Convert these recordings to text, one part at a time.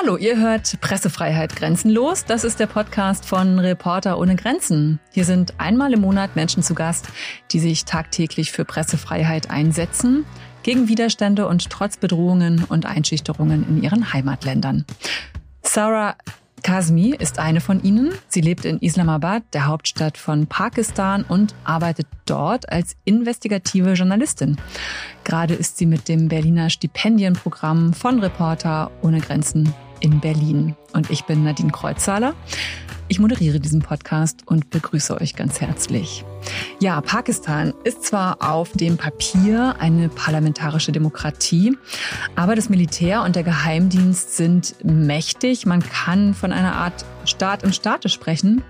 Hallo, ihr hört Pressefreiheit grenzenlos. Das ist der Podcast von Reporter ohne Grenzen. Hier sind einmal im Monat Menschen zu Gast, die sich tagtäglich für Pressefreiheit einsetzen, gegen Widerstände und trotz Bedrohungen und Einschüchterungen in ihren Heimatländern. Sarah Kazmi ist eine von ihnen. Sie lebt in Islamabad, der Hauptstadt von Pakistan, und arbeitet dort als investigative Journalistin. Gerade ist sie mit dem Berliner Stipendienprogramm von Reporter ohne Grenzen in Berlin. Und ich bin Nadine Kreuzzahler. Ich moderiere diesen Podcast und begrüße euch ganz herzlich. Ja, Pakistan ist zwar auf dem Papier eine parlamentarische Demokratie, aber das Militär und der Geheimdienst sind mächtig. Man kann von einer Art Staat im Staate sprechen.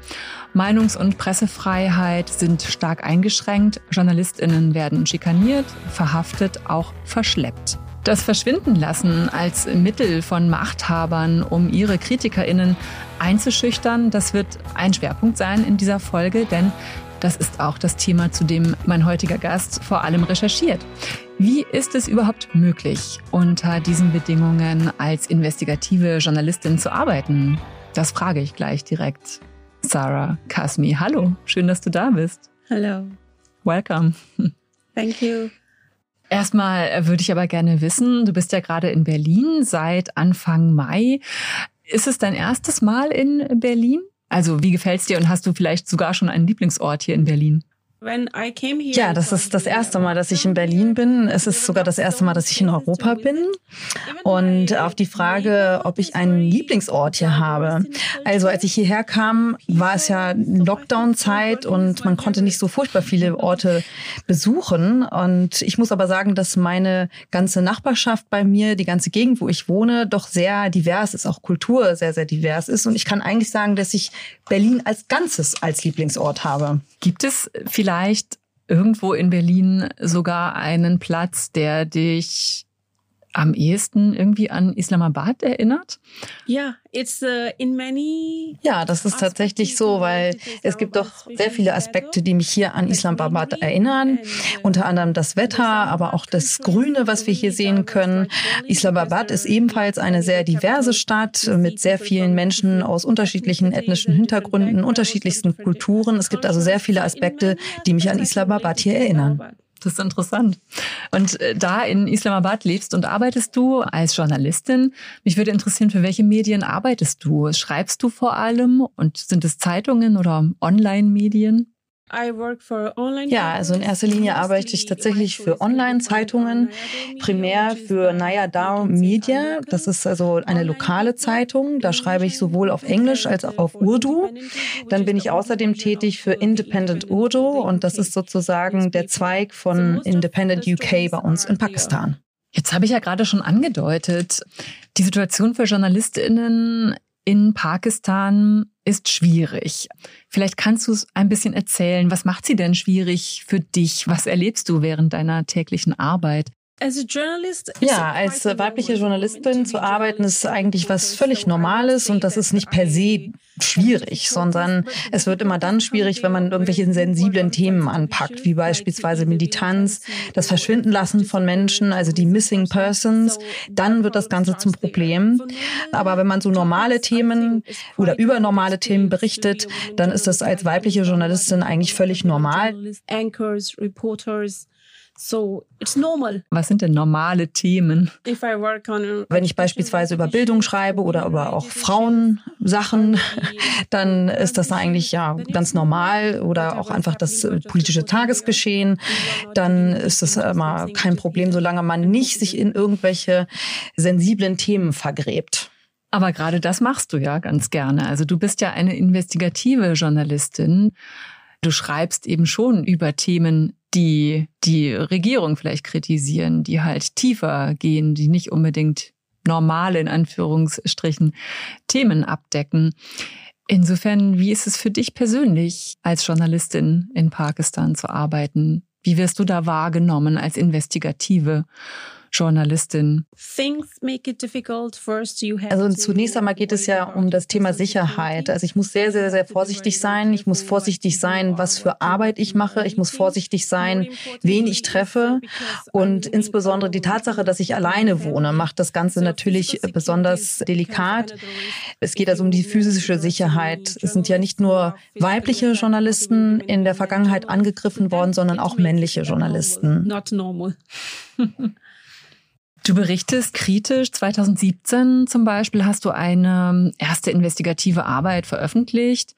Meinungs- und Pressefreiheit sind stark eingeschränkt. Journalistinnen werden schikaniert, verhaftet, auch verschleppt. Das Verschwindenlassen als Mittel von Machthabern, um ihre KritikerInnen einzuschüchtern, das wird ein Schwerpunkt sein in dieser Folge, denn das ist auch das Thema, zu dem mein heutiger Gast vor allem recherchiert. Wie ist es überhaupt möglich, unter diesen Bedingungen als investigative Journalistin zu arbeiten? Das frage ich gleich direkt. Sarah Kasmi, hallo, schön, dass du da bist. Hallo. Welcome. Thank you. Erstmal äh, würde ich aber gerne wissen, du bist ja gerade in Berlin seit Anfang Mai. Ist es dein erstes Mal in Berlin? Also wie gefällt's dir und hast du vielleicht sogar schon einen Lieblingsort hier in Berlin? Ja, das ist das erste Mal, dass ich in Berlin bin. Es ist sogar das erste Mal, dass ich in Europa bin. Und auf die Frage, ob ich einen Lieblingsort hier habe. Also als ich hierher kam, war es ja Lockdown-Zeit und man konnte nicht so furchtbar viele Orte besuchen. Und ich muss aber sagen, dass meine ganze Nachbarschaft bei mir, die ganze Gegend, wo ich wohne, doch sehr divers ist, auch Kultur sehr, sehr divers ist. Und ich kann eigentlich sagen, dass ich Berlin als Ganzes als Lieblingsort habe. Gibt es vielleicht irgendwo in Berlin sogar einen Platz, der dich am ehesten irgendwie an Islamabad erinnert? Ja, it's uh, in many. Ja, das ist tatsächlich so, weil es gibt doch sehr viele Aspekte, die mich hier an Islamabad erinnern. Unter anderem das Wetter, aber auch das Grüne, was wir hier sehen können. Islamabad ist ebenfalls eine sehr diverse Stadt mit sehr vielen Menschen aus unterschiedlichen ethnischen Hintergründen, unterschiedlichsten Kulturen. Es gibt also sehr viele Aspekte, die mich an Islamabad hier erinnern. Das ist interessant. Und äh, da in Islamabad lebst und arbeitest du als Journalistin. Mich würde interessieren, für welche Medien arbeitest du? Schreibst du vor allem und sind es Zeitungen oder Online-Medien? Ja, also in erster Linie arbeite ich tatsächlich für Online-Zeitungen, primär für Naya Dao Media. Das ist also eine lokale Zeitung. Da schreibe ich sowohl auf Englisch als auch auf Urdu. Dann bin ich außerdem tätig für Independent Urdu und das ist sozusagen der Zweig von Independent UK bei uns in Pakistan. Jetzt habe ich ja gerade schon angedeutet, die Situation für Journalistinnen in Pakistan ist schwierig. Vielleicht kannst du es ein bisschen erzählen. Was macht sie denn schwierig für dich? Was erlebst du während deiner täglichen Arbeit? Ja, als weibliche Journalistin zu arbeiten ist eigentlich was völlig Normales und das ist nicht per se schwierig, sondern es wird immer dann schwierig, wenn man irgendwelche sensiblen Themen anpackt, wie beispielsweise Militanz, das Verschwindenlassen von Menschen, also die Missing Persons, dann wird das Ganze zum Problem. Aber wenn man so normale Themen oder über normale Themen berichtet, dann ist das als weibliche Journalistin eigentlich völlig normal. So it's normal. Was sind denn normale Themen? Wenn ich beispielsweise über Bildung schreibe oder über auch Frauensachen, dann ist das eigentlich ja ganz normal oder auch einfach das politische Tagesgeschehen. Dann ist das immer kein Problem, solange man nicht sich in irgendwelche sensiblen Themen vergräbt. Aber gerade das machst du ja ganz gerne. Also du bist ja eine investigative Journalistin. Du schreibst eben schon über Themen, die die Regierung vielleicht kritisieren, die halt tiefer gehen, die nicht unbedingt normale, in Anführungsstrichen, Themen abdecken. Insofern, wie ist es für dich persönlich, als Journalistin in Pakistan zu arbeiten? Wie wirst du da wahrgenommen als investigative Journalistin? Also zunächst einmal geht es ja um das Thema Sicherheit. Also ich muss sehr, sehr, sehr vorsichtig sein. Ich muss vorsichtig sein, was für Arbeit ich mache. Ich muss vorsichtig sein, wen ich treffe. Und insbesondere die Tatsache, dass ich alleine wohne, macht das Ganze natürlich besonders delikat. Es geht also um die physische Sicherheit. Es sind ja nicht nur weibliche Journalisten in der Vergangenheit angegriffen worden, sondern auch männliche Journalisten. Not normal. Du berichtest kritisch. 2017 zum Beispiel hast du eine erste investigative Arbeit veröffentlicht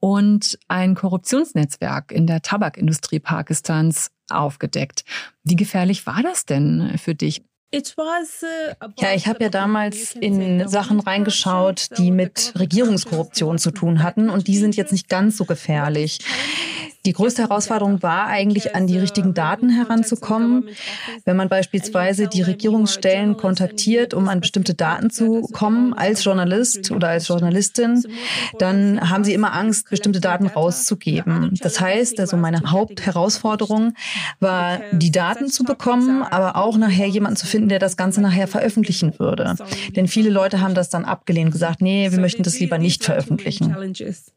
und ein Korruptionsnetzwerk in der Tabakindustrie Pakistans aufgedeckt. Wie gefährlich war das denn für dich? Ja, ich habe ja damals in Sachen reingeschaut, die mit Regierungskorruption zu tun hatten und die sind jetzt nicht ganz so gefährlich. Die größte Herausforderung war eigentlich, an die richtigen Daten heranzukommen. Wenn man beispielsweise die Regierungsstellen kontaktiert, um an bestimmte Daten zu kommen, als Journalist oder als Journalistin, dann haben sie immer Angst, bestimmte Daten rauszugeben. Das heißt, also meine Hauptherausforderung war, die Daten zu bekommen, aber auch nachher jemanden zu finden, der das Ganze nachher veröffentlichen würde. Denn viele Leute haben das dann abgelehnt, gesagt, nee, wir möchten das lieber nicht veröffentlichen.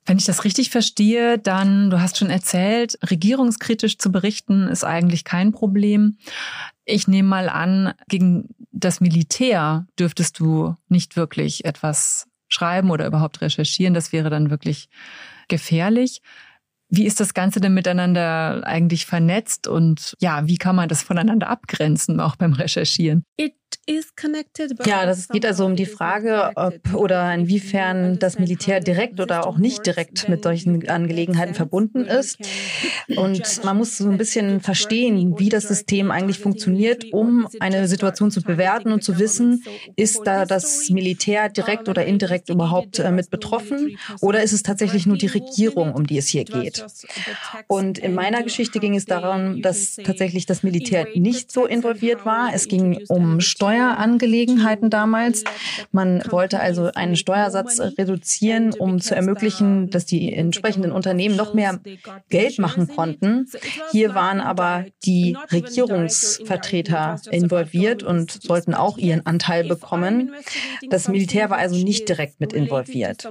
Wenn ich das richtig verstehe, dann, du hast schon erzählt, erzählt, regierungskritisch zu berichten ist eigentlich kein Problem. Ich nehme mal an, gegen das Militär dürftest du nicht wirklich etwas schreiben oder überhaupt recherchieren. Das wäre dann wirklich gefährlich. Wie ist das Ganze denn miteinander eigentlich vernetzt und ja, wie kann man das voneinander abgrenzen, auch beim Recherchieren? It ja, das geht also um die Frage, ob oder inwiefern das Militär direkt oder auch nicht direkt mit solchen Angelegenheiten verbunden ist. Und man muss so ein bisschen verstehen, wie das System eigentlich funktioniert, um eine Situation zu bewerten. Und zu wissen, ist da das Militär direkt oder indirekt überhaupt äh, mit betroffen? Oder ist es tatsächlich nur die Regierung, um die es hier geht. Und in meiner Geschichte ging es darum, dass tatsächlich das Militär nicht so involviert war. Es ging um Steuern Steuerangelegenheiten damals. Man wollte also einen Steuersatz reduzieren, um zu ermöglichen, dass die entsprechenden Unternehmen noch mehr Geld machen konnten. Hier waren aber die Regierungsvertreter involviert und sollten auch ihren Anteil bekommen. Das Militär war also nicht direkt mit involviert.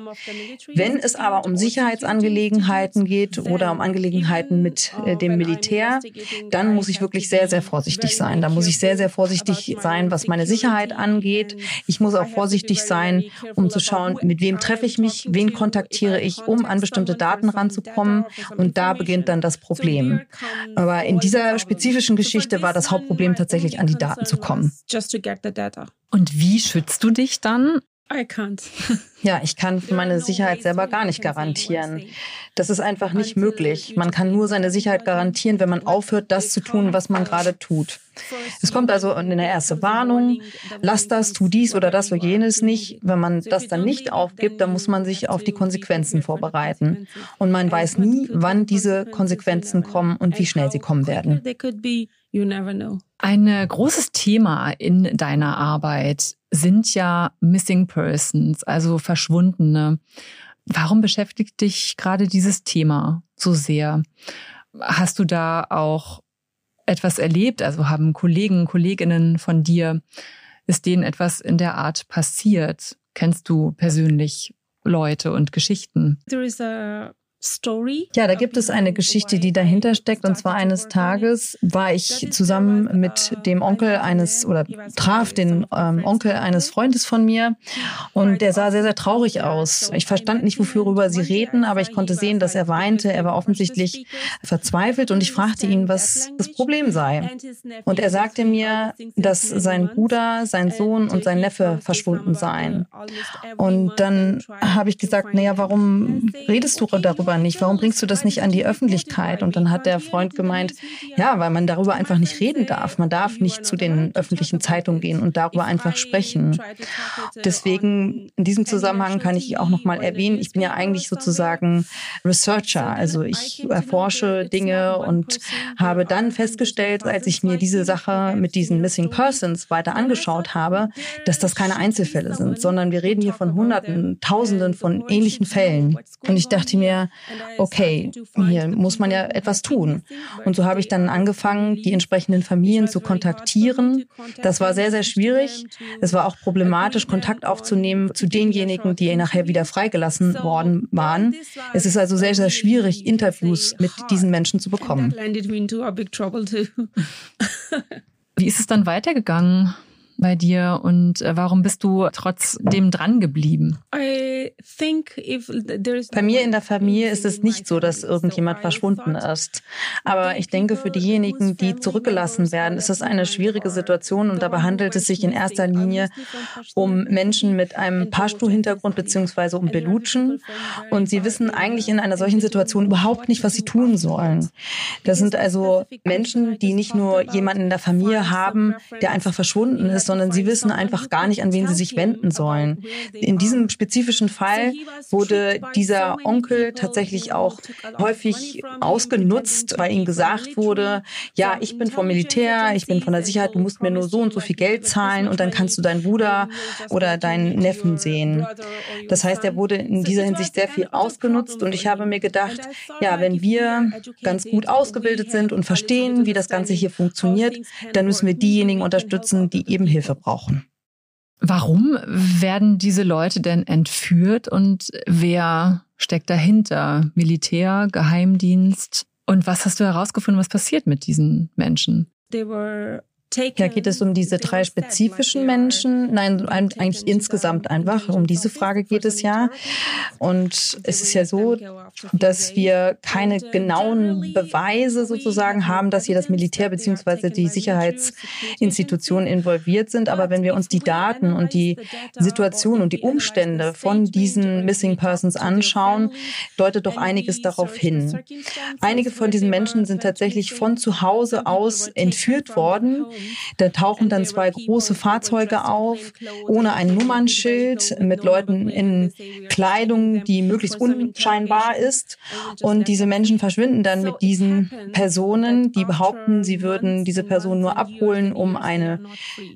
Wenn es aber um Sicherheitsangelegenheiten geht oder um Angelegenheiten mit äh, dem Militär, dann muss ich wirklich sehr, sehr vorsichtig sein. Da muss ich sehr, sehr vorsichtig sein, was meine Sicherheit angeht. Ich muss auch vorsichtig sein, um zu schauen, mit wem treffe ich mich, wen kontaktiere ich, um an bestimmte Daten ranzukommen. Und da beginnt dann das Problem. Aber in dieser spezifischen Geschichte war das Hauptproblem tatsächlich an die Daten zu kommen. Und wie schützt du dich dann? I can't. Ja, ich kann für meine Sicherheit selber gar nicht garantieren. Das ist einfach nicht möglich. Man kann nur seine Sicherheit garantieren, wenn man aufhört, das zu tun, was man gerade tut. Es kommt also in eine erste Warnung, lass das, tu dies oder das oder jenes nicht. Wenn man das dann nicht aufgibt, dann muss man sich auf die Konsequenzen vorbereiten. Und man weiß nie, wann diese Konsequenzen kommen und wie schnell sie kommen werden. Ein großes Thema in deiner Arbeit sind ja Missing Persons, also Verschwundene. Warum beschäftigt dich gerade dieses Thema so sehr? Hast du da auch etwas erlebt? Also haben Kollegen, Kolleginnen von dir, ist denen etwas in der Art passiert? Kennst du persönlich Leute und Geschichten? There is a. Ja, da gibt es eine Geschichte, die dahinter steckt. Und zwar eines Tages war ich zusammen mit dem Onkel eines oder traf den ähm, Onkel eines Freundes von mir und der sah sehr, sehr traurig aus. Ich verstand nicht, worüber sie reden, aber ich konnte sehen, dass er weinte. Er war offensichtlich verzweifelt und ich fragte ihn, was das Problem sei. Und er sagte mir, dass sein Bruder, sein Sohn und sein Neffe verschwunden seien. Und dann habe ich gesagt, naja, warum redest du darüber? Darüber nicht? Warum bringst du das nicht an die Öffentlichkeit? Und dann hat der Freund gemeint, ja, weil man darüber einfach nicht reden darf. Man darf nicht zu den öffentlichen Zeitungen gehen und darüber einfach sprechen. Deswegen in diesem Zusammenhang kann ich auch noch mal erwähnen, ich bin ja eigentlich sozusagen Researcher. Also ich erforsche Dinge und habe dann festgestellt, als ich mir diese Sache mit diesen Missing Persons weiter angeschaut habe, dass das keine Einzelfälle sind, sondern wir reden hier von Hunderten, Tausenden von ähnlichen Fällen. Und ich dachte mir, okay, hier muss man ja etwas tun. Und so habe ich dann angefangen, die entsprechenden Familien zu kontaktieren. Das war sehr, sehr schwierig. Es war auch problematisch, Kontakt aufzunehmen zu denjenigen, die nachher wieder freigelassen worden waren. Es ist also sehr, sehr schwierig, Interviews mit diesen Menschen zu bekommen. Wie ist es dann weitergegangen? Bei dir und äh, warum bist du trotzdem dran geblieben? Bei mir in der Familie ist es nicht so, dass irgendjemand verschwunden ist. Aber ich denke, für diejenigen, die zurückgelassen werden, ist es eine schwierige Situation und dabei handelt es sich in erster Linie um Menschen mit einem Pashto-Hintergrund beziehungsweise um Belutschen. Und sie wissen eigentlich in einer solchen Situation überhaupt nicht, was sie tun sollen. Das sind also Menschen, die nicht nur jemanden in der Familie haben, der einfach verschwunden ist, sondern sie wissen einfach gar nicht, an wen sie sich wenden sollen. In diesem spezifischen Fall wurde dieser Onkel tatsächlich auch häufig ausgenutzt, weil ihm gesagt wurde, ja, ich bin vom Militär, ich bin von der Sicherheit, du musst mir nur so und so viel Geld zahlen und dann kannst du deinen Bruder oder deinen Neffen sehen. Das heißt, er wurde in dieser Hinsicht sehr viel ausgenutzt und ich habe mir gedacht, ja, wenn wir ganz gut ausgebildet sind und verstehen, wie das Ganze hier funktioniert, dann müssen wir diejenigen unterstützen, die eben Hilfe brauchen. Warum werden diese Leute denn entführt und wer steckt dahinter? Militär, Geheimdienst? Und was hast du herausgefunden, was passiert mit diesen Menschen? Ja, geht es um diese drei spezifischen Menschen? Nein, eigentlich insgesamt einfach. Um diese Frage geht es ja. Und es ist ja so, dass wir keine genauen Beweise sozusagen haben, dass hier das Militär beziehungsweise die Sicherheitsinstitutionen involviert sind. Aber wenn wir uns die Daten und die Situation und die Umstände von diesen Missing Persons anschauen, deutet doch einiges darauf hin. Einige von diesen Menschen sind tatsächlich von zu Hause aus entführt worden da tauchen dann zwei große Fahrzeuge auf, ohne ein Nummernschild, mit Leuten in Kleidung, die möglichst unscheinbar ist. Und diese Menschen verschwinden dann mit diesen Personen, die behaupten, sie würden diese Person nur abholen, um eine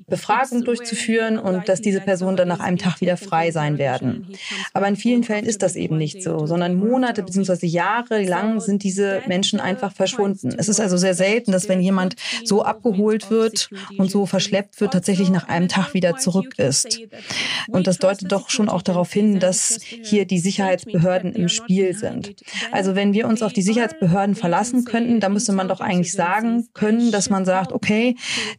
Befragung durchzuführen und dass diese Personen dann nach einem Tag wieder frei sein werden. Aber in vielen Fällen ist das eben nicht so, sondern Monate bzw. Jahre lang sind diese Menschen einfach verschwunden. Es ist also sehr selten, dass wenn jemand so abgeholt wird, und so verschleppt wird, tatsächlich nach einem Tag wieder zurück ist. Und das deutet doch schon auch darauf hin, dass hier die Sicherheitsbehörden im Spiel sind. Also wenn wir uns auf die Sicherheitsbehörden verlassen könnten, dann müsste man doch eigentlich sagen können, dass man sagt, okay,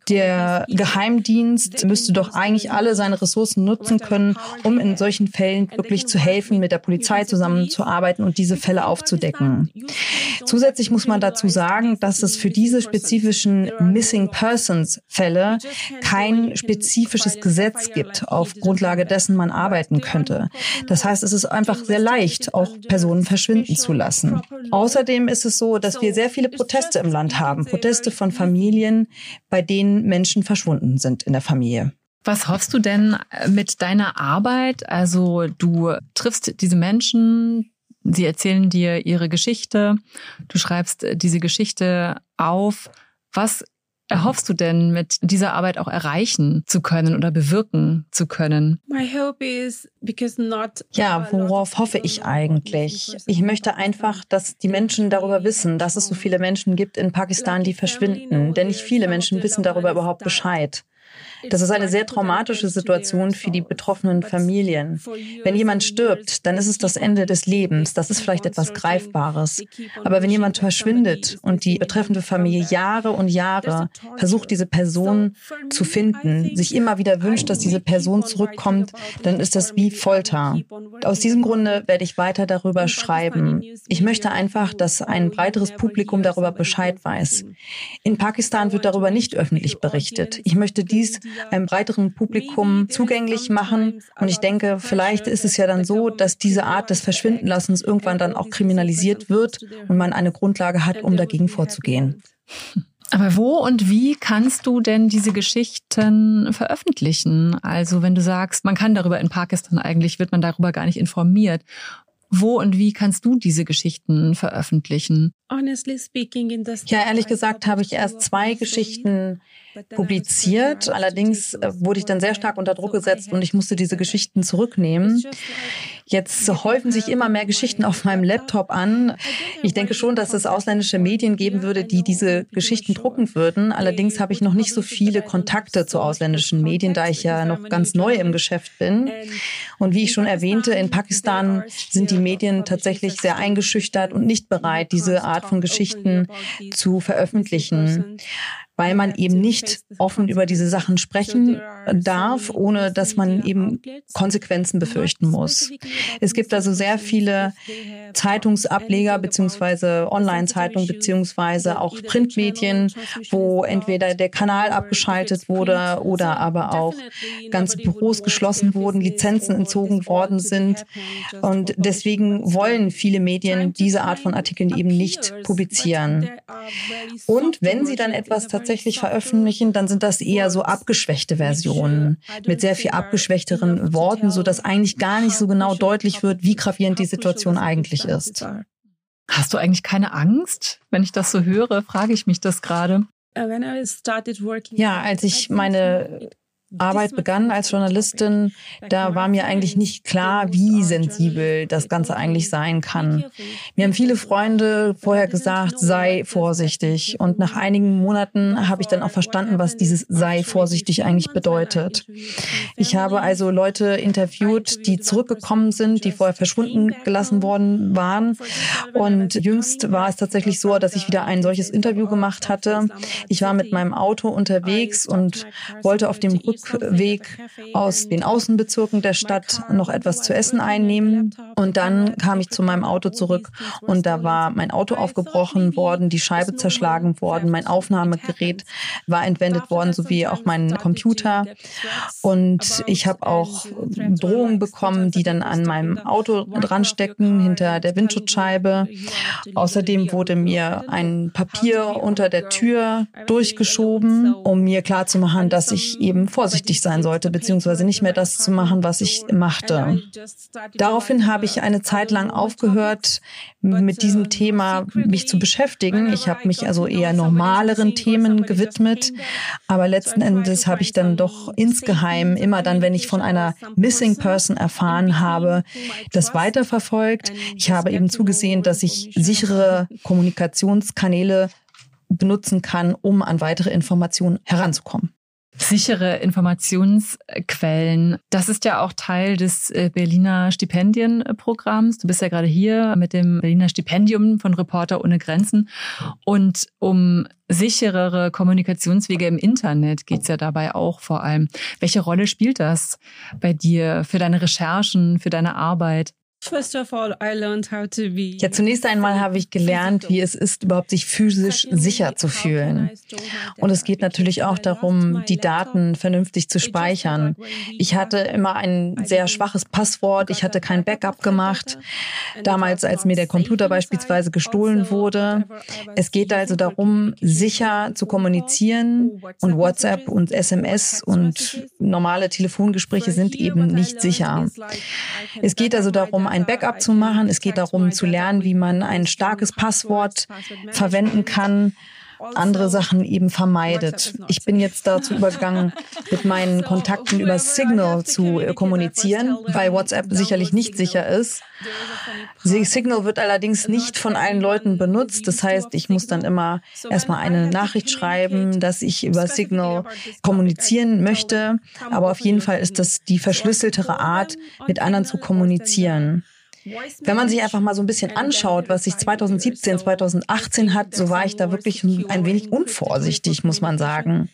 der Geheimdienst müsste doch eigentlich alle seine Ressourcen nutzen können, um in solchen Fällen wirklich zu helfen, mit der Polizei zusammenzuarbeiten und diese Fälle aufzudecken. Zusätzlich muss man dazu sagen, dass es für diese spezifischen Missing Persons Fälle kein spezifisches Gesetz gibt, auf Grundlage dessen man arbeiten könnte. Das heißt, es ist einfach sehr leicht, auch Personen verschwinden zu lassen. Außerdem ist es so, dass wir sehr viele Proteste im Land haben, Proteste von Familien, bei denen Menschen verschwunden sind in der Familie. Was hoffst du denn mit deiner Arbeit? Also du triffst diese Menschen, sie erzählen dir ihre Geschichte, du schreibst diese Geschichte auf. Was erhoffst du denn mit dieser Arbeit auch erreichen zu können oder bewirken zu können? Ja, worauf hoffe ich eigentlich? Ich möchte einfach, dass die Menschen darüber wissen, dass es so viele Menschen gibt in Pakistan, die verschwinden. Denn nicht viele Menschen wissen darüber überhaupt Bescheid. Das ist eine sehr traumatische Situation für die betroffenen Familien. Wenn jemand stirbt, dann ist es das Ende des Lebens. Das ist vielleicht etwas Greifbares. Aber wenn jemand verschwindet und die betreffende Familie Jahre und Jahre versucht, diese Person zu finden, sich immer wieder wünscht, dass diese Person zurückkommt, dann ist das wie Folter. Aus diesem Grunde werde ich weiter darüber schreiben. Ich möchte einfach, dass ein breiteres Publikum darüber Bescheid weiß. In Pakistan wird darüber nicht öffentlich berichtet. Ich möchte dies einem breiteren Publikum zugänglich machen. Und ich denke, vielleicht ist es ja dann so, dass diese Art des Verschwindenlassens irgendwann dann auch kriminalisiert wird und man eine Grundlage hat, um dagegen vorzugehen. Aber wo und wie kannst du denn diese Geschichten veröffentlichen? Also wenn du sagst, man kann darüber in Pakistan eigentlich, wird man darüber gar nicht informiert. Wo und wie kannst du diese Geschichten veröffentlichen? Ja, ehrlich gesagt habe ich erst zwei Geschichten publiziert. Allerdings äh, wurde ich dann sehr stark unter Druck gesetzt und ich musste diese Geschichten zurücknehmen. Jetzt häufen sich immer mehr Geschichten auf meinem Laptop an. Ich denke schon, dass es ausländische Medien geben würde, die diese Geschichten drucken würden. Allerdings habe ich noch nicht so viele Kontakte zu ausländischen Medien, da ich ja noch ganz neu im Geschäft bin. Und wie ich schon erwähnte, in Pakistan sind die Medien tatsächlich sehr eingeschüchtert und nicht bereit, diese Art von Geschichten zu veröffentlichen weil man eben nicht offen über diese Sachen sprechen darf, ohne dass man eben Konsequenzen befürchten muss. Es gibt also sehr viele Zeitungsableger beziehungsweise Online-Zeitungen beziehungsweise auch Printmedien, wo entweder der Kanal abgeschaltet wurde oder aber auch ganze Büros geschlossen wurden, Lizenzen entzogen worden sind. Und deswegen wollen viele Medien diese Art von Artikeln eben nicht publizieren. Und wenn sie dann etwas tatsächlich veröffentlichen, dann sind das eher so abgeschwächte Versionen mit sehr viel abgeschwächteren Worten, so dass eigentlich gar nicht so genau deutlich wird, wie gravierend die Situation eigentlich ist. Hast du eigentlich keine Angst? Wenn ich das so höre, frage ich mich das gerade. Ja, als ich meine Arbeit begann als Journalistin, da war mir eigentlich nicht klar, wie sensibel das Ganze eigentlich sein kann. Mir haben viele Freunde vorher gesagt, sei vorsichtig. Und nach einigen Monaten habe ich dann auch verstanden, was dieses sei vorsichtig eigentlich bedeutet. Ich habe also Leute interviewt, die zurückgekommen sind, die vorher verschwunden gelassen worden waren. Und jüngst war es tatsächlich so, dass ich wieder ein solches Interview gemacht hatte. Ich war mit meinem Auto unterwegs und wollte auf dem Rück Rückweg aus den Außenbezirken der Stadt noch etwas zu essen einnehmen. Und dann kam ich zu meinem Auto zurück und da war mein Auto aufgebrochen worden, die Scheibe zerschlagen worden, mein Aufnahmegerät war entwendet worden, sowie auch mein Computer. Und ich habe auch Drohungen bekommen, die dann an meinem Auto dran stecken, hinter der Windschutzscheibe. Außerdem wurde mir ein Papier unter der Tür durchgeschoben, um mir klarzumachen, dass ich eben vor vorsichtig sein sollte, beziehungsweise nicht mehr das zu machen, was ich machte. Daraufhin habe ich eine Zeit lang aufgehört, mit diesem Thema mich zu beschäftigen. Ich habe mich also eher normaleren Themen gewidmet, aber letzten Endes habe ich dann doch insgeheim immer dann, wenn ich von einer Missing Person erfahren habe, das weiterverfolgt. Ich habe eben zugesehen, dass ich sichere Kommunikationskanäle benutzen kann, um an weitere Informationen heranzukommen sichere Informationsquellen. Das ist ja auch Teil des äh, Berliner Stipendienprogramms. Du bist ja gerade hier mit dem Berliner Stipendium von Reporter ohne Grenzen. Und um sicherere Kommunikationswege im Internet geht es ja dabei auch vor allem. Welche Rolle spielt das bei dir für deine Recherchen, für deine Arbeit? Ja, zunächst einmal habe ich gelernt, wie es ist, überhaupt sich physisch sicher zu fühlen. Und es geht natürlich auch darum, die Daten vernünftig zu speichern. Ich hatte immer ein sehr schwaches Passwort. Ich hatte kein Backup gemacht. Damals, als mir der Computer beispielsweise gestohlen also wurde. Es geht also darum, sicher zu kommunizieren. Und WhatsApp und SMS und normale Telefongespräche sind eben nicht sicher. Es geht also darum, ein Backup zu machen. Es geht darum zu lernen, wie man ein starkes Passwort verwenden kann andere Sachen eben vermeidet. Ich bin jetzt dazu übergegangen, mit meinen Kontakten über Signal zu kommunizieren, weil WhatsApp sicherlich nicht sicher ist. Signal wird allerdings nicht von allen Leuten benutzt. Das heißt, ich muss dann immer erstmal eine Nachricht schreiben, dass ich über Signal kommunizieren möchte. Aber auf jeden Fall ist das die verschlüsseltere Art, mit anderen zu kommunizieren. Wenn man sich einfach mal so ein bisschen anschaut, was sich 2017, 2018 hat, so war ich da wirklich ein wenig unvorsichtig, muss man sagen.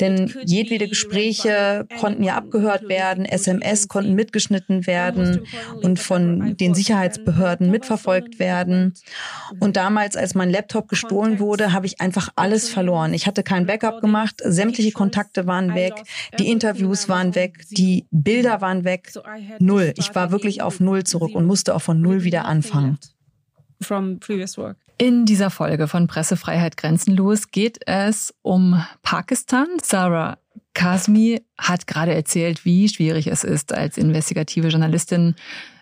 Denn jedwede Gespräche konnten ja abgehört werden, SMS konnten mitgeschnitten werden und von den Sicherheitsbehörden mitverfolgt werden. Und damals, als mein Laptop gestohlen wurde, habe ich einfach alles verloren. Ich hatte kein Backup gemacht, sämtliche Kontakte waren weg, die Interviews waren weg, die Bilder waren weg. Null. Ich war wirklich auf Null zurück und musste auch von Null wieder anfangen. In dieser Folge von Pressefreiheit grenzenlos geht es um Pakistan. Sarah Kasmi hat gerade erzählt, wie schwierig es ist, als investigative Journalistin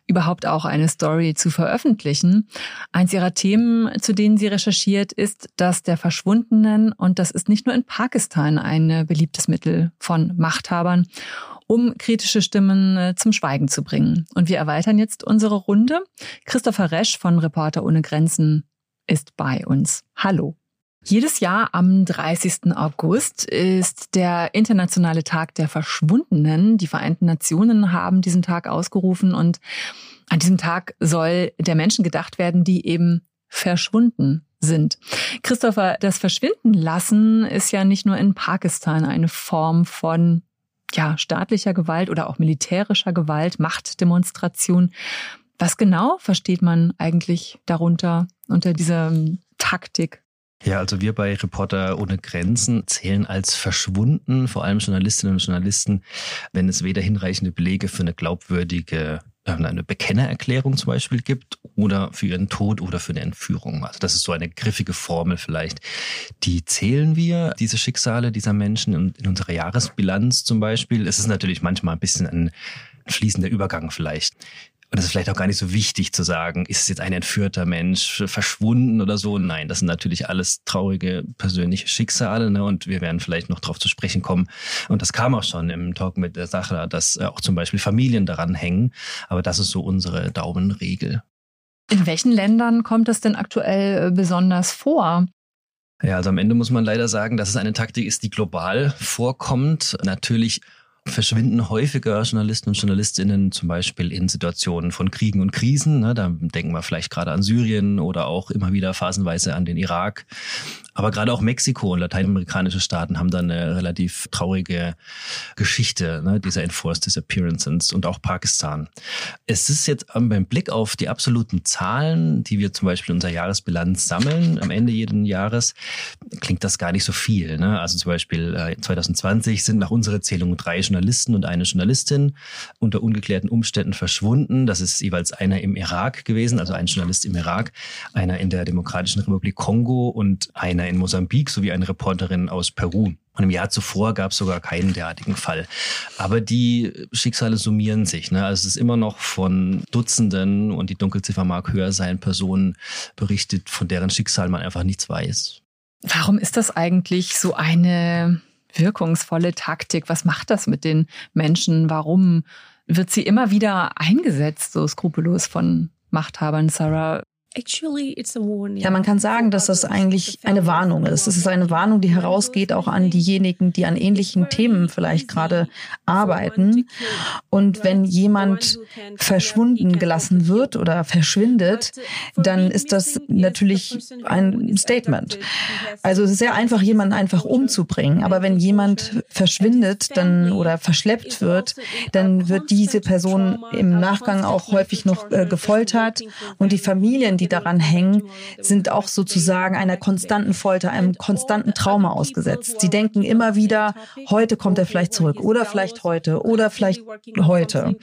überhaupt auch eine Story zu veröffentlichen. Eins ihrer Themen, zu denen sie recherchiert, ist das der Verschwundenen. Und das ist nicht nur in Pakistan ein beliebtes Mittel von Machthabern um kritische Stimmen äh, zum Schweigen zu bringen. Und wir erweitern jetzt unsere Runde. Christopher Resch von Reporter ohne Grenzen ist bei uns. Hallo. Jedes Jahr am 30. August ist der internationale Tag der Verschwundenen. Die Vereinten Nationen haben diesen Tag ausgerufen und an diesem Tag soll der Menschen gedacht werden, die eben verschwunden sind. Christopher, das Verschwinden lassen ist ja nicht nur in Pakistan eine Form von ja, staatlicher Gewalt oder auch militärischer Gewalt, Machtdemonstration. Was genau versteht man eigentlich darunter unter dieser Taktik? Ja, also wir bei Reporter ohne Grenzen zählen als verschwunden, vor allem Journalistinnen und Journalisten, wenn es weder hinreichende Belege für eine glaubwürdige ähm, eine Bekennererklärung zum Beispiel gibt oder für ihren Tod oder für eine Entführung. Also das ist so eine griffige Formel vielleicht. Die zählen wir, diese Schicksale dieser Menschen in, in unserer Jahresbilanz zum Beispiel. Es ist natürlich manchmal ein bisschen ein fließender Übergang vielleicht. Und es ist vielleicht auch gar nicht so wichtig zu sagen, ist es jetzt ein entführter Mensch verschwunden oder so? Nein, das sind natürlich alles traurige persönliche Schicksale. Ne? Und wir werden vielleicht noch darauf zu sprechen kommen. Und das kam auch schon im Talk mit der Sache, dass auch zum Beispiel Familien daran hängen. Aber das ist so unsere Daumenregel. In welchen Ländern kommt das denn aktuell äh, besonders vor? Ja, also am Ende muss man leider sagen, dass es eine Taktik ist, die global vorkommt. Natürlich verschwinden häufiger Journalisten und Journalistinnen zum Beispiel in Situationen von Kriegen und Krisen. Ne? Da denken wir vielleicht gerade an Syrien oder auch immer wieder phasenweise an den Irak. Aber gerade auch Mexiko und lateinamerikanische Staaten haben da eine relativ traurige Geschichte ne, dieser Enforced Disappearances und auch Pakistan. Es ist jetzt beim Blick auf die absoluten Zahlen, die wir zum Beispiel in unserer Jahresbilanz sammeln, am Ende jeden Jahres, klingt das gar nicht so viel. Ne? Also zum Beispiel 2020 äh, sind nach unserer Zählung drei Journalisten und eine Journalistin unter ungeklärten Umständen verschwunden. Das ist jeweils einer im Irak gewesen, also ein Journalist im Irak, einer in der Demokratischen Republik Kongo und einer in Mosambik sowie eine Reporterin aus Peru. Und im Jahr zuvor gab es sogar keinen derartigen Fall. Aber die Schicksale summieren sich. Ne? Also es ist immer noch von Dutzenden und die Dunkelziffer mag höher sein, Personen berichtet, von deren Schicksal man einfach nichts weiß. Warum ist das eigentlich so eine wirkungsvolle Taktik? Was macht das mit den Menschen? Warum wird sie immer wieder eingesetzt, so skrupellos von Machthabern? Sarah, ja, man kann sagen, dass das eigentlich eine Warnung ist. Es ist eine Warnung, die herausgeht auch an diejenigen, die an ähnlichen Themen vielleicht gerade arbeiten. Und wenn jemand verschwunden gelassen wird oder verschwindet, dann ist das natürlich ein Statement. Also es ist sehr einfach, jemanden einfach umzubringen. Aber wenn jemand verschwindet dann oder verschleppt wird, dann wird diese Person im Nachgang auch häufig noch äh, gefoltert und die Familien, die daran hängen, sind auch sozusagen einer konstanten Folter, einem konstanten Trauma ausgesetzt. Sie denken immer wieder, heute kommt er vielleicht zurück oder vielleicht heute oder vielleicht heute.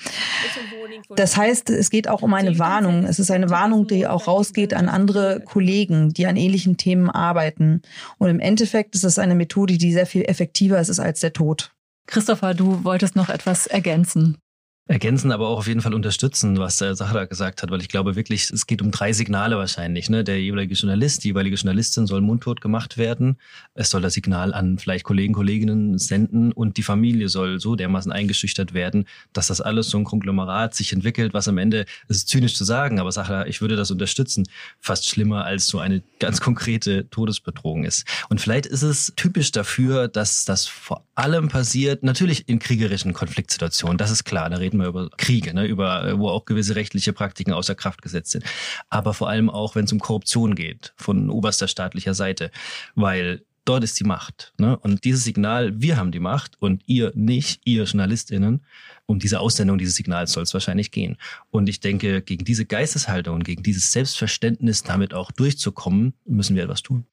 Das heißt, es geht auch um eine Warnung. Es ist eine Warnung, die auch rausgeht an andere Kollegen, die an ähnlichen Themen arbeiten. Und im Endeffekt ist es eine Methode, die sehr viel effektiver ist als der Tod. Christopher, du wolltest noch etwas ergänzen ergänzen, aber auch auf jeden Fall unterstützen, was der Sachra gesagt hat, weil ich glaube wirklich, es geht um drei Signale wahrscheinlich. Ne? Der jeweilige Journalist, die jeweilige Journalistin soll mundtot gemacht werden. Es soll das Signal an vielleicht Kollegen, Kolleginnen senden und die Familie soll so dermaßen eingeschüchtert werden, dass das alles so ein Konglomerat sich entwickelt, was am Ende, es ist zynisch zu sagen, aber Sachra, ich würde das unterstützen, fast schlimmer als so eine ganz konkrete Todesbedrohung ist. Und vielleicht ist es typisch dafür, dass das vor allem passiert, natürlich in kriegerischen Konfliktsituationen, das ist klar, da reden wir über Kriege, ne, über, wo auch gewisse rechtliche Praktiken außer Kraft gesetzt sind. Aber vor allem auch, wenn es um Korruption geht, von oberster staatlicher Seite, weil dort ist die Macht. Ne? Und dieses Signal, wir haben die Macht und ihr nicht, ihr JournalistInnen, um diese Aussendung dieses Signals soll es wahrscheinlich gehen. Und ich denke, gegen diese Geisteshaltung, gegen dieses Selbstverständnis, damit auch durchzukommen, müssen wir etwas tun.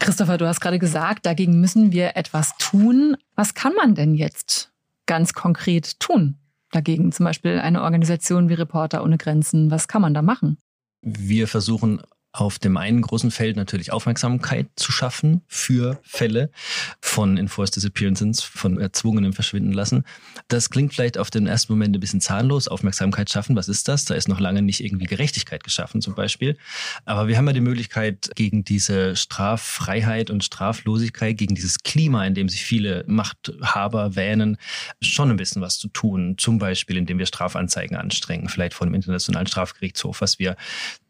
Christopher, du hast gerade gesagt, dagegen müssen wir etwas tun. Was kann man denn jetzt ganz konkret tun dagegen? Zum Beispiel eine Organisation wie Reporter ohne Grenzen. Was kann man da machen? Wir versuchen auf dem einen großen Feld natürlich Aufmerksamkeit zu schaffen für Fälle von Enforced Disappearances, von erzwungenem Verschwinden lassen. Das klingt vielleicht auf den ersten Moment ein bisschen zahnlos. Aufmerksamkeit schaffen, was ist das? Da ist noch lange nicht irgendwie Gerechtigkeit geschaffen zum Beispiel. Aber wir haben ja die Möglichkeit, gegen diese Straffreiheit und Straflosigkeit, gegen dieses Klima, in dem sich viele Machthaber wähnen, schon ein bisschen was zu tun. Zum Beispiel, indem wir Strafanzeigen anstrengen, vielleicht vor dem Internationalen Strafgerichtshof, was wir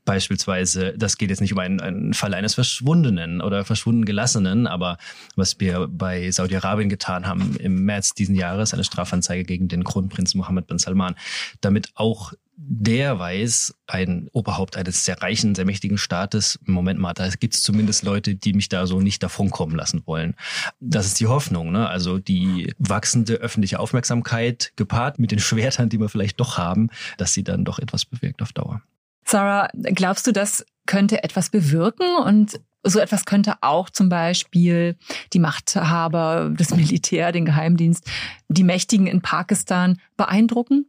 Beispielsweise, das geht jetzt nicht um einen, einen Fall eines Verschwundenen oder verschwunden Gelassenen, aber was wir bei Saudi-Arabien getan haben im März diesen Jahres, eine Strafanzeige gegen den Kronprinz Mohammed bin Salman, damit auch der weiß, ein Oberhaupt eines sehr reichen, sehr mächtigen Staates, Moment mal, da gibt es zumindest Leute, die mich da so nicht davonkommen lassen wollen. Das ist die Hoffnung, ne? Also die wachsende öffentliche Aufmerksamkeit gepaart mit den Schwertern, die wir vielleicht doch haben, dass sie dann doch etwas bewirkt auf Dauer. Sarah, glaubst du, das könnte etwas bewirken? Und so etwas könnte auch zum Beispiel die Machthaber, das Militär, den Geheimdienst, die Mächtigen in Pakistan beeindrucken?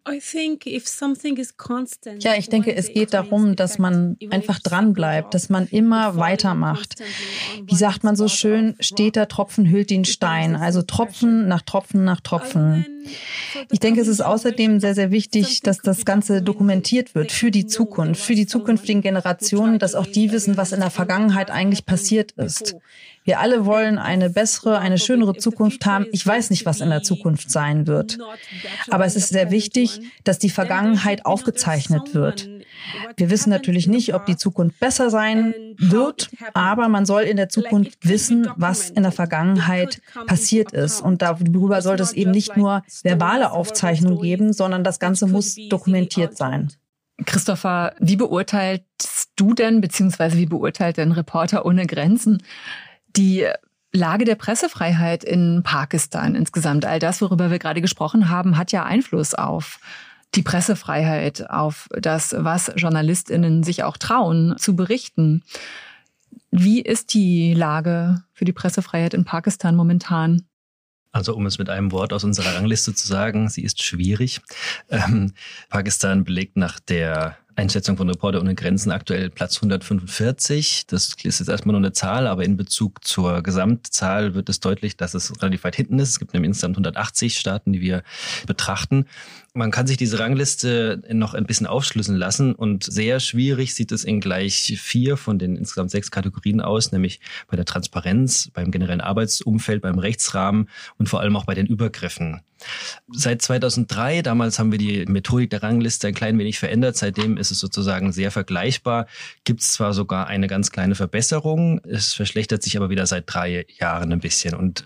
Ja, ich denke, es geht darum, dass man einfach dran bleibt, dass man immer weitermacht. Wie sagt man so schön, steter Tropfen hüllt den Stein, also Tropfen nach Tropfen nach Tropfen. Ich denke, es ist außerdem sehr, sehr wichtig, dass das Ganze dokumentiert wird für die Zukunft, für die zukünftigen Generationen, dass auch die wissen, was in der Vergangenheit eigentlich passiert ist. Wir alle wollen eine bessere, eine schönere Zukunft haben. Ich weiß nicht, was in der Zukunft sein wird. Aber es ist sehr wichtig, dass die Vergangenheit aufgezeichnet wird. Wir wissen natürlich nicht, ob die Zukunft besser sein wird, aber man soll in der Zukunft wissen, was in der Vergangenheit passiert ist. Und darüber sollte es eben nicht nur verbale Aufzeichnungen geben, sondern das Ganze muss dokumentiert sein. Christopher, wie beurteilst du denn, beziehungsweise wie beurteilt denn Reporter ohne Grenzen die Lage der Pressefreiheit in Pakistan insgesamt? All das, worüber wir gerade gesprochen haben, hat ja Einfluss auf die Pressefreiheit, auf das, was Journalistinnen sich auch trauen zu berichten. Wie ist die Lage für die Pressefreiheit in Pakistan momentan? Also um es mit einem Wort aus unserer Rangliste zu sagen, sie ist schwierig. Ähm, Pakistan belegt nach der Einschätzung von Reporter ohne Grenzen aktuell Platz 145. Das ist jetzt erstmal nur eine Zahl, aber in Bezug zur Gesamtzahl wird es deutlich, dass es relativ weit hinten ist. Es gibt nämlich insgesamt 180 Staaten, die wir betrachten. Man kann sich diese Rangliste noch ein bisschen aufschlüsseln lassen und sehr schwierig sieht es in gleich vier von den insgesamt sechs Kategorien aus, nämlich bei der Transparenz, beim generellen Arbeitsumfeld, beim Rechtsrahmen und vor allem auch bei den Übergriffen. Seit 2003, damals haben wir die Methodik der Rangliste ein klein wenig verändert. Seitdem ist es sozusagen sehr vergleichbar. Gibt es zwar sogar eine ganz kleine Verbesserung, es verschlechtert sich aber wieder seit drei Jahren ein bisschen. Und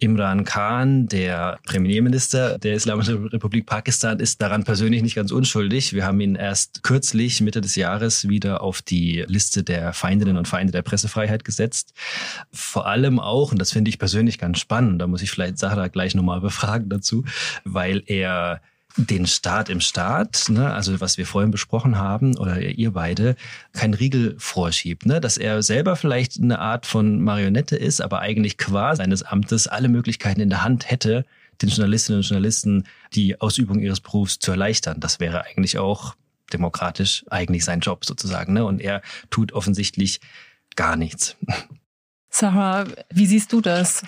Imran Khan, der Premierminister der Islamischen Republik Pakistan, ist daran persönlich nicht ganz unschuldig. Wir haben ihn erst kürzlich, Mitte des Jahres, wieder auf die Liste der Feindinnen und Feinde der Pressefreiheit gesetzt. Vor allem auch, und das finde ich persönlich ganz spannend, da muss ich vielleicht Sarah gleich nochmal befragen dazu, weil er den Staat im Staat, ne, also was wir vorhin besprochen haben, oder ihr beide, kein Riegel vorschiebt, ne, dass er selber vielleicht eine Art von Marionette ist, aber eigentlich qua seines Amtes alle Möglichkeiten in der Hand hätte, den Journalistinnen und Journalisten die Ausübung ihres Berufs zu erleichtern. Das wäre eigentlich auch demokratisch eigentlich sein Job sozusagen. Ne? Und er tut offensichtlich gar nichts. Sarah, wie siehst du das?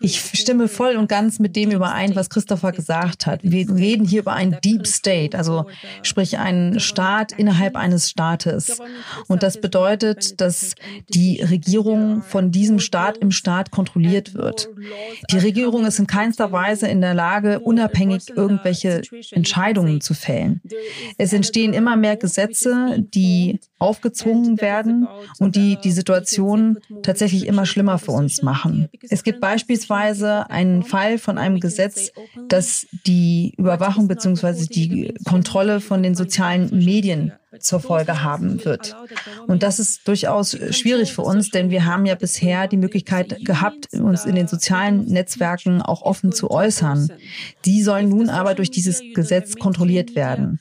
Ich stimme voll und ganz mit dem überein, was Christopher gesagt hat. Wir reden hier über einen Deep State, also sprich einen Staat innerhalb eines Staates. Und das bedeutet, dass die Regierung von diesem Staat im Staat kontrolliert wird. Die Regierung ist in keinster Weise in der Lage, unabhängig irgendwelche Entscheidungen zu fällen. Es entstehen immer mehr Gesetze, die aufgezwungen werden und die die Situation tatsächlich immer schlimmer für uns machen. Es gibt beispielsweise einen Fall von einem Gesetz, das die Überwachung bzw. die Kontrolle von den sozialen Medien zur Folge haben wird. Und das ist durchaus schwierig für uns, denn wir haben ja bisher die Möglichkeit gehabt, uns in den sozialen Netzwerken auch offen zu äußern. Die sollen nun aber durch dieses Gesetz kontrolliert werden.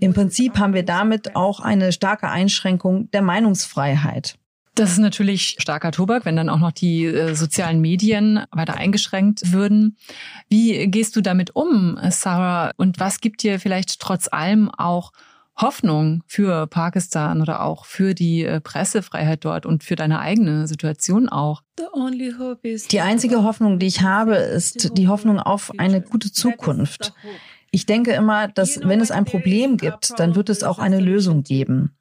Im Prinzip haben wir damit auch eine starke Einschränkung der Meinungsfreiheit. Das ist natürlich starker Tobak, wenn dann auch noch die äh, sozialen Medien weiter eingeschränkt würden. Wie gehst du damit um, Sarah? Und was gibt dir vielleicht trotz allem auch Hoffnung für Pakistan oder auch für die äh, Pressefreiheit dort und für deine eigene Situation auch? Die einzige Hoffnung, die ich habe, ist die Hoffnung auf eine gute Zukunft. Ich denke immer, dass wenn es ein Problem gibt, dann wird es auch eine Lösung geben.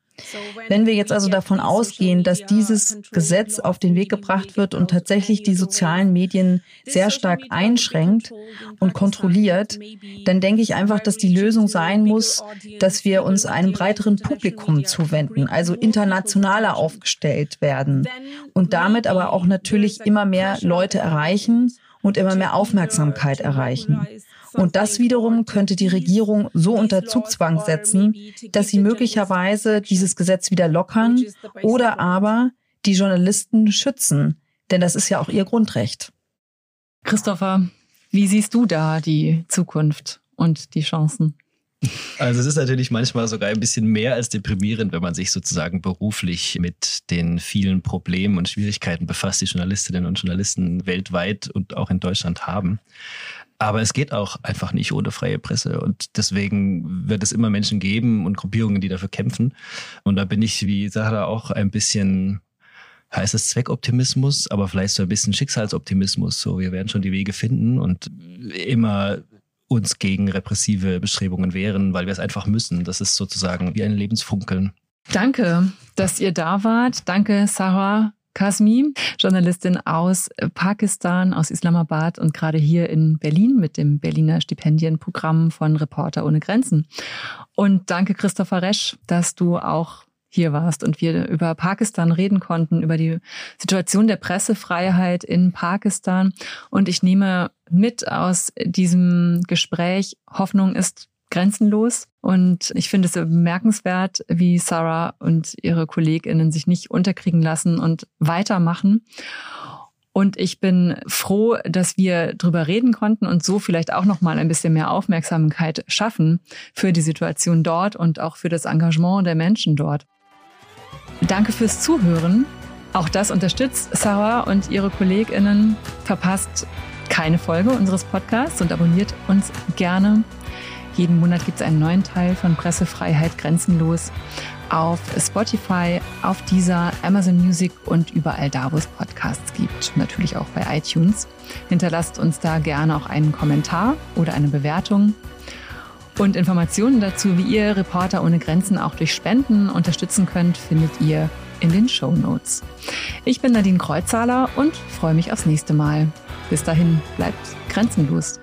Wenn wir jetzt also davon ausgehen, dass dieses Gesetz auf den Weg gebracht wird und tatsächlich die sozialen Medien sehr stark einschränkt und kontrolliert, dann denke ich einfach, dass die Lösung sein muss, dass wir uns einem breiteren Publikum zuwenden, also internationaler aufgestellt werden und damit aber auch natürlich immer mehr Leute erreichen und immer mehr Aufmerksamkeit erreichen. Und das wiederum könnte die Regierung so unter Zugzwang setzen, dass sie möglicherweise dieses Gesetz wieder lockern oder aber die Journalisten schützen. Denn das ist ja auch ihr Grundrecht. Christopher, wie siehst du da die Zukunft und die Chancen? Also es ist natürlich manchmal sogar ein bisschen mehr als deprimierend, wenn man sich sozusagen beruflich mit den vielen Problemen und Schwierigkeiten befasst, die Journalistinnen und Journalisten weltweit und auch in Deutschland haben. Aber es geht auch einfach nicht ohne freie Presse. Und deswegen wird es immer Menschen geben und Gruppierungen, die dafür kämpfen. Und da bin ich, wie Sarah, auch ein bisschen, heißt es Zweckoptimismus, aber vielleicht so ein bisschen Schicksalsoptimismus. So, wir werden schon die Wege finden und immer uns gegen repressive Bestrebungen wehren, weil wir es einfach müssen. Das ist sozusagen wie ein Lebensfunkeln. Danke, dass ihr da wart. Danke, Sarah, Kasmi, Journalistin aus Pakistan, aus Islamabad und gerade hier in Berlin mit dem Berliner Stipendienprogramm von Reporter ohne Grenzen. Und danke Christopher Resch, dass du auch hier warst und wir über Pakistan reden konnten, über die Situation der Pressefreiheit in Pakistan. Und ich nehme mit aus diesem Gespräch, Hoffnung ist grenzenlos. Und ich finde es bemerkenswert, wie Sarah und ihre KollegInnen sich nicht unterkriegen lassen und weitermachen. Und ich bin froh, dass wir drüber reden konnten und so vielleicht auch noch mal ein bisschen mehr Aufmerksamkeit schaffen für die Situation dort und auch für das Engagement der Menschen dort. Danke fürs Zuhören. Auch das unterstützt Sarah und ihre KollegInnen. Verpasst keine Folge unseres Podcasts und abonniert uns gerne. Jeden Monat gibt es einen neuen Teil von Pressefreiheit grenzenlos auf Spotify, auf dieser Amazon Music und überall da, wo es Podcasts gibt. Natürlich auch bei iTunes. Hinterlasst uns da gerne auch einen Kommentar oder eine Bewertung. Und Informationen dazu, wie ihr Reporter ohne Grenzen auch durch Spenden unterstützen könnt, findet ihr in den Show Notes. Ich bin Nadine Kreuzzahler und freue mich aufs nächste Mal. Bis dahin, bleibt grenzenlos.